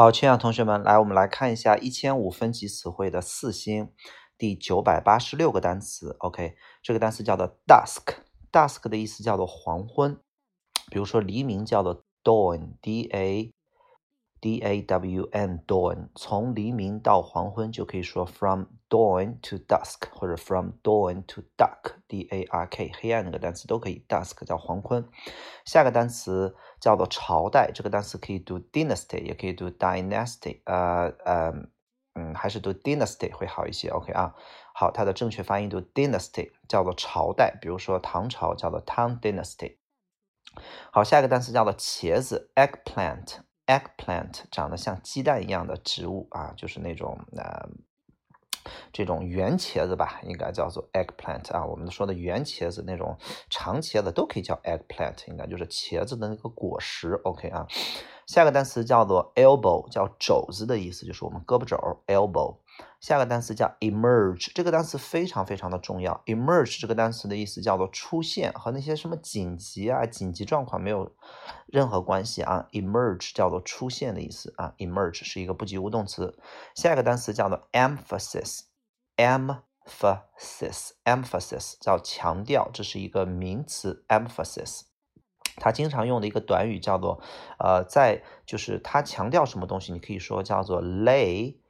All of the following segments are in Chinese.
好，亲爱的同学们，来，我们来看一下一千五分级词汇的四星第九百八十六个单词。OK，这个单词叫做 dusk，dusk 的意思叫做黄昏。比如说黎明叫做 dawn，d a d a w n dawn，从黎明到黄昏就可以说 from dawn to dusk，或者 from dawn to dark，d a r k，黑暗那个单词都可以，dusk 叫黄昏。下个单词叫做朝代，这个单词可以读 dynasty，也可以读 dynasty，呃呃嗯，还是读 dynasty 会好一些。OK 啊，好，它的正确发音读 dynasty，叫做朝代，比如说唐朝叫做 Tang Dynasty。好，下一个单词叫做茄子，eggplant。Eggplant 长得像鸡蛋一样的植物啊，就是那种呃这种圆茄子吧，应该叫做 eggplant 啊。我们说的圆茄子那种长茄子都可以叫 eggplant，应该就是茄子的那个果实。OK 啊，下个单词叫做 elbow，叫肘子的意思，就是我们胳膊肘 elbow。下个单词叫 emerge，这个单词非常非常的重要。emerge 这个单词的意思叫做出现，和那些什么紧急啊、紧急状况没有任何关系啊。emerge 叫做出现的意思啊。emerge 是一个不及物动词。下一个单词叫做 emphasis，emphasis，emphasis 叫强调，这是一个名词。emphasis 它经常用的一个短语叫做呃，在就是它强调什么东西，你可以说叫做 lay。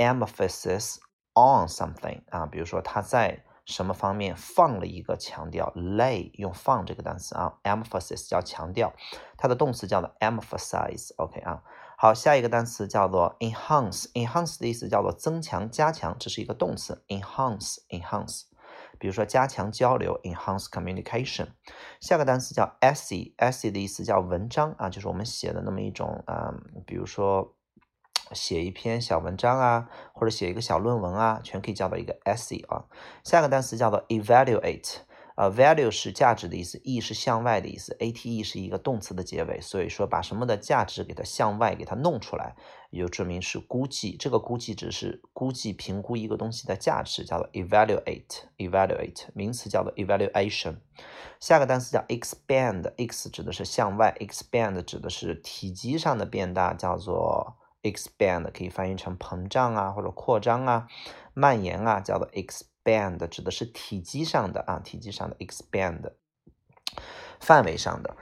emphasis on something 啊，比如说他在什么方面放了一个强调，lay 用放这个单词啊，emphasis 叫强调，它的动词叫做 emphasize，OK 啊，好，下一个单词叫做 enhance，enhance 的意思叫做增强、加强，这是一个动词，enhance，enhance，比如说加强交流，enhance communication，下个单词叫 essay，essay 的意思叫文章啊，就是我们写的那么一种啊，比如说。写一篇小文章啊，或者写一个小论文啊，全可以叫做一个 essay 啊。下个单词叫做 evaluate，呃，value 是价值的意思，e 是向外的意思，ate 是一个动词的结尾，所以说把什么的价值给它向外给它弄出来，也就证明是估计。这个估计只是估计评估一个东西的价值，叫做 evaluate，evaluate 名词叫做 evaluation。下个单词叫 expand，x 指的是向外，expand 指的是体积上的变大，叫做。expand 可以翻译成膨胀啊，或者扩张啊，蔓延啊，叫做 expand，band 指的是体积上的啊，体积上的 expand，范围上的。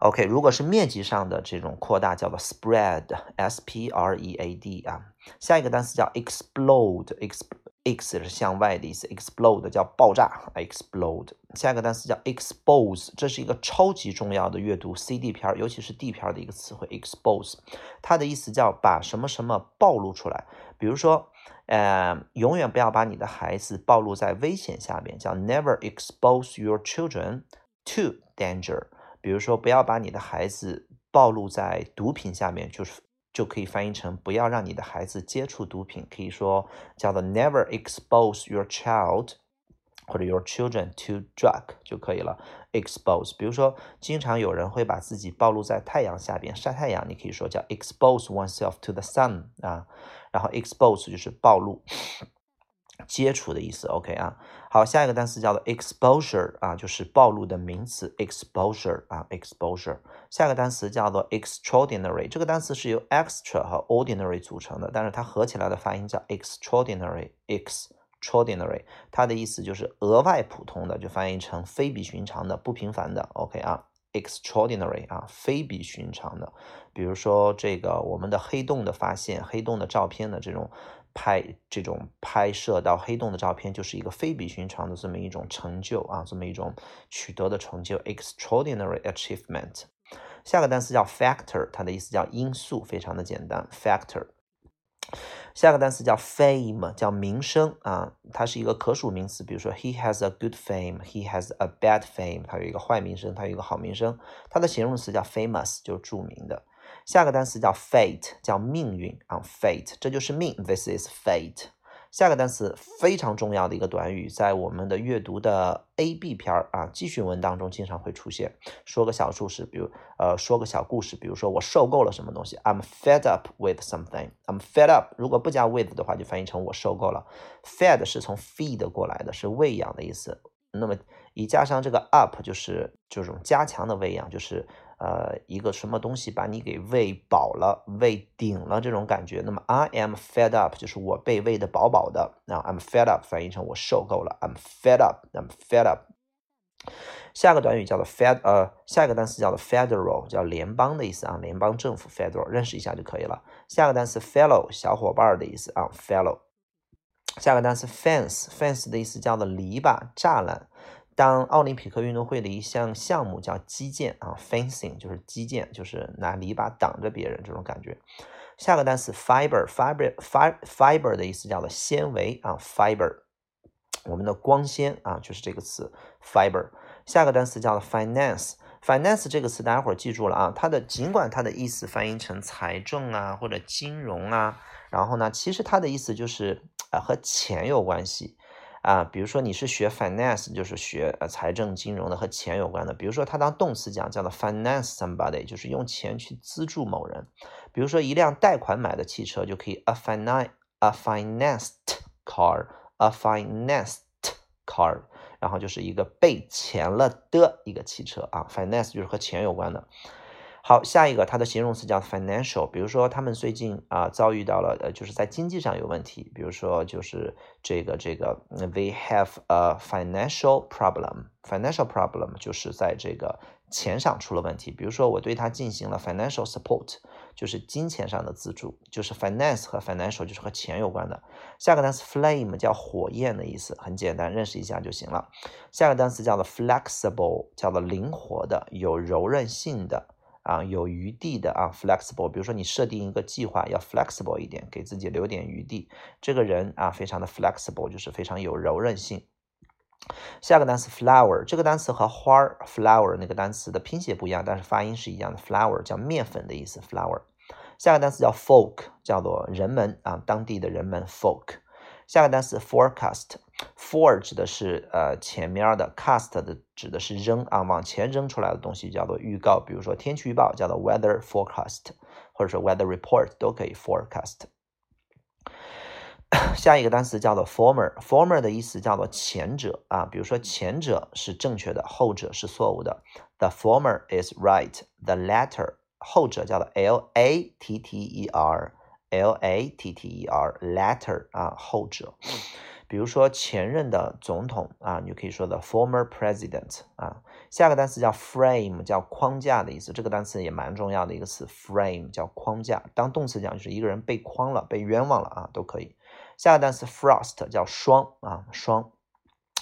OK，如果是面积上的这种扩大，叫做 spread，s p r e a d 啊。下一个单词叫 explode，ex。x 是向外的意思，explode 叫爆炸，explode。下一个单词叫 expose，这是一个超级重要的阅读 C D 片，尤其是 D 片的一个词汇，expose。它的意思叫把什么什么暴露出来，比如说，呃，永远不要把你的孩子暴露在危险下面，叫 never expose your children to danger。比如说，不要把你的孩子暴露在毒品下面，就是。就可以翻译成不要让你的孩子接触毒品，可以说叫做 never expose your child 或者 your children to drug 就可以了。expose，比如说经常有人会把自己暴露在太阳下边晒太阳，你可以说叫 expose oneself to the sun 啊，然后 expose 就是暴露。接触的意思，OK 啊，好，下一个单词叫做 exposure 啊，就是暴露的名词，exposure 啊，exposure。下一个单词叫做 extraordinary，这个单词是由 extra 和 ordinary 组成的，但是它合起来的发音叫 extraordinary，extraordinary，它的意思就是额外普通的，就翻译成非比寻常的、不平凡的，OK 啊，extraordinary 啊，非比寻常的。比如说这个我们的黑洞的发现，黑洞的照片的这种。拍这种拍摄到黑洞的照片，就是一个非比寻常的这么一种成就啊，这么一种取得的成就，extraordinary achievement。下个单词叫 factor，它的意思叫因素，非常的简单，factor。下个单词叫 fame，叫名声啊，它是一个可数名词，比如说 he has a good fame，he has a bad fame，它有一个坏名声，它有一个好名声。它的形容词叫 famous，就是著名的。下个单词叫 fate，叫命运啊，fate，这就是命，this is fate。下个单词非常重要的一个短语，在我们的阅读的 A B 篇儿啊，记叙文当中经常会出现。说个小故事，比如呃，说个小故事，比如说我受够了什么东西，I'm fed up with something。I'm fed up，如果不加 with 的话，就翻译成我受够了。Fed 是从 feed 过来的，是喂养的意思。那么以加上这个 up 就是这种加强的喂养，就是呃一个什么东西把你给喂饱了、喂顶了这种感觉。那么 I am fed up 就是我被喂的饱饱的。那 I'm fed up 翻译成我受够了。I'm fed up，I'm fed up。下个短语叫做 fed，呃，下一个单词叫做 federal，叫联邦的意思啊，联邦政府 federal，认识一下就可以了。下个单词 fellow，小伙伴的意思啊，fellow。下个单词 fence，fence 的意思叫做篱笆、栅栏。当奥林匹克运动会的一项项目叫击剑啊，fencing 就是击剑，就是拿篱笆挡着别人这种感觉。下个单词 fiber，fiber，fiber 的意思叫做纤维啊，fiber。我们的光纤啊，就是这个词 fiber。下个单词叫做 finance，finance 这个词大家伙儿记住了啊。它的尽管它的意思翻译成财政啊或者金融啊，然后呢，其实它的意思就是啊和钱有关系啊。比如说你是学 finance，就是学呃财政金融的和钱有关的。比如说它当动词讲叫做 finance somebody，就是用钱去资助某人。比如说一辆贷款买的汽车就可以 a finance a financed car，a financed car。然后就是一个被钱了的一个汽车啊，finance 就是和钱有关的。好，下一个它的形容词叫 financial，比如说他们最近啊遭遇到了呃就是在经济上有问题，比如说就是这个这个 they have a financial problem，financial problem 就是在这个钱上出了问题。比如说我对他进行了 financial support。就是金钱上的资助，就是 finance 和 financial 就是和钱有关的。下个单词 flame 叫火焰的意思，很简单，认识一下就行了。下个单词叫做 flexible，叫做灵活的、有柔韧性的啊，有余地的啊，flexible。比如说你设定一个计划要 flexible 一点，给自己留点余地。这个人啊，非常的 flexible，就是非常有柔韧性。下个单词 flower，这个单词和花儿 flower 那个单词的拼写不一样，但是发音是一样的。flower 叫面粉的意思。flower。下个单词叫 folk，叫做人们啊，当地的人们 folk。下个单词 forecast For 指的是呃前面的，cast 的指的是扔啊，往前扔出来的东西叫做预告。比如说天气预报叫做 weather forecast，或者说 weather report 都可以 forecast。下一个单词叫做 former，former 的意思叫做前者啊，比如说前者是正确的，后者是错误的。The former is right，the latter，后者叫做 l a t t e r，l a t t e r，latter 啊，后者。比如说前任的总统啊，你就可以说的 former president 啊。下个单词叫 frame，叫框架的意思，这个单词也蛮重要的一个词，frame 叫框架。当动词讲就是一个人被框了，被冤枉了啊，都可以。下个单词 frost 叫霜啊霜，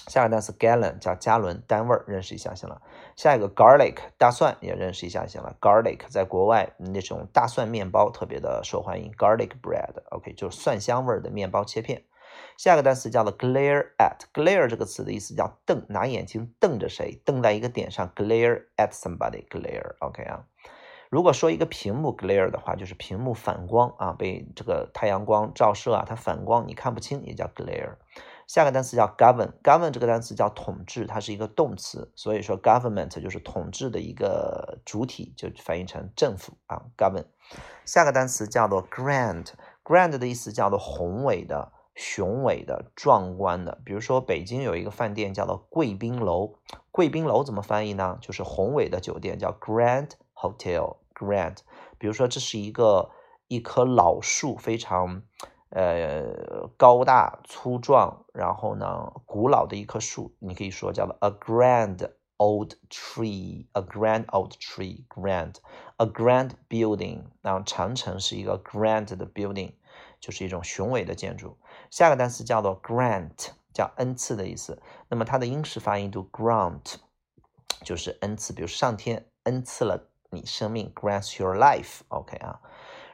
下个单词 gallon 叫加仑单位，认识一下行了。下一个 garlic 大蒜也认识一下行了。garlic 在国外那种大蒜面包特别的受欢迎，garlic bread，OK 就是蒜香味的面包切片。下个单词叫做 glare at，glare 这个词的意思叫瞪，拿眼睛瞪着谁，瞪在一个点上，glare at somebody，glare，OK 啊。如果说一个屏幕 glare 的话，就是屏幕反光啊，被这个太阳光照射啊，它反光，你看不清，也叫 glare。下个单词叫 govern，govern 这个单词叫统治，它是一个动词，所以说 government 就是统治的一个主体，就翻译成政府啊，govern。下个单词叫做 grand，grand 的意思叫做宏伟的、雄伟的、壮观的。比如说北京有一个饭店叫做贵宾楼，贵宾楼怎么翻译呢？就是宏伟的酒店，叫 grand hotel。Grand，比如说这是一个一棵老树，非常呃高大粗壮，然后呢古老的一棵树，你可以说叫做 a grand old tree，a grand old tree，grand，a grand building，然后长城是一个 grand 的 building，就是一种雄伟的建筑。下个单词叫做 grant，叫恩赐的意思。那么它的英式发音读 grant，就是恩赐，比如上天恩赐了。你生命 grants your life，OK 啊，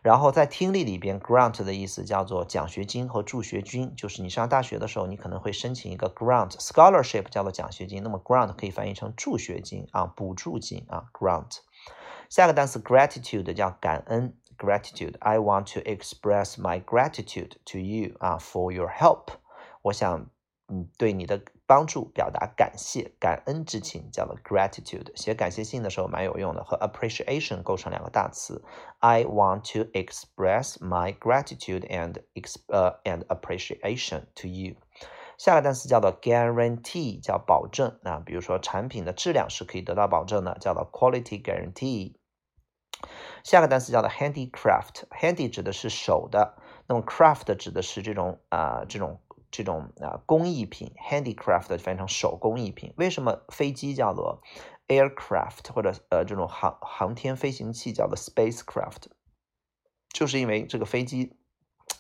然后在听力里边，grant 的意思叫做奖学金和助学金，就是你上大学的时候，你可能会申请一个 grant scholarship，叫做奖学金，那么 grant 可以翻译成助学金啊，补助金啊，grant。下个单词 gratitude 叫感恩 ，gratitude，I want to express my gratitude to you 啊，for your help，我想嗯对你的。帮助表达感谢、感恩之情，叫做 gratitude。写感谢信的时候蛮有用的，和 appreciation 构成两个大词。I want to express my gratitude and ex 呃 and appreciation to you。 下个单词叫做 guarantee，叫保证啊，比如说产品的质量是可以得到保证的，叫做 quality guarantee。 下个单词叫做 handicraft，handy 指的是手的，那么 craft 指的是这种啊这种这种啊工艺品，handicraft 翻译成手工艺品。为什么飞机叫做 aircraft 或者呃这种航航天飞行器叫做 spacecraft？就是因为这个飞机。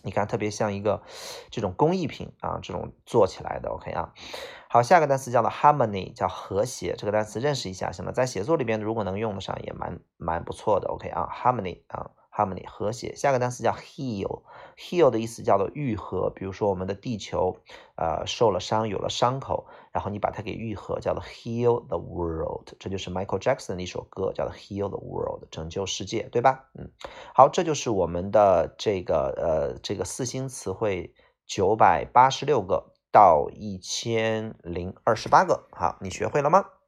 你看，特别像一个这种工艺品啊，这种做起来的，OK 啊。好，下个单词叫做 harmony，叫和谐。这个单词认识一下，行了，在写作里边如果能用得上，也蛮蛮不错的，OK 啊，harmony 啊。Harmony 和谐，下个单词叫 heal，heal 的意思叫做愈合。比如说我们的地球，呃，受了伤，有了伤口，然后你把它给愈合，叫做 heal the world。这就是 Michael Jackson 的一首歌，叫做 heal the world，拯救世界，对吧？嗯，好，这就是我们的这个呃这个四星词汇九百八十六个到一千零二十八个。好，你学会了吗？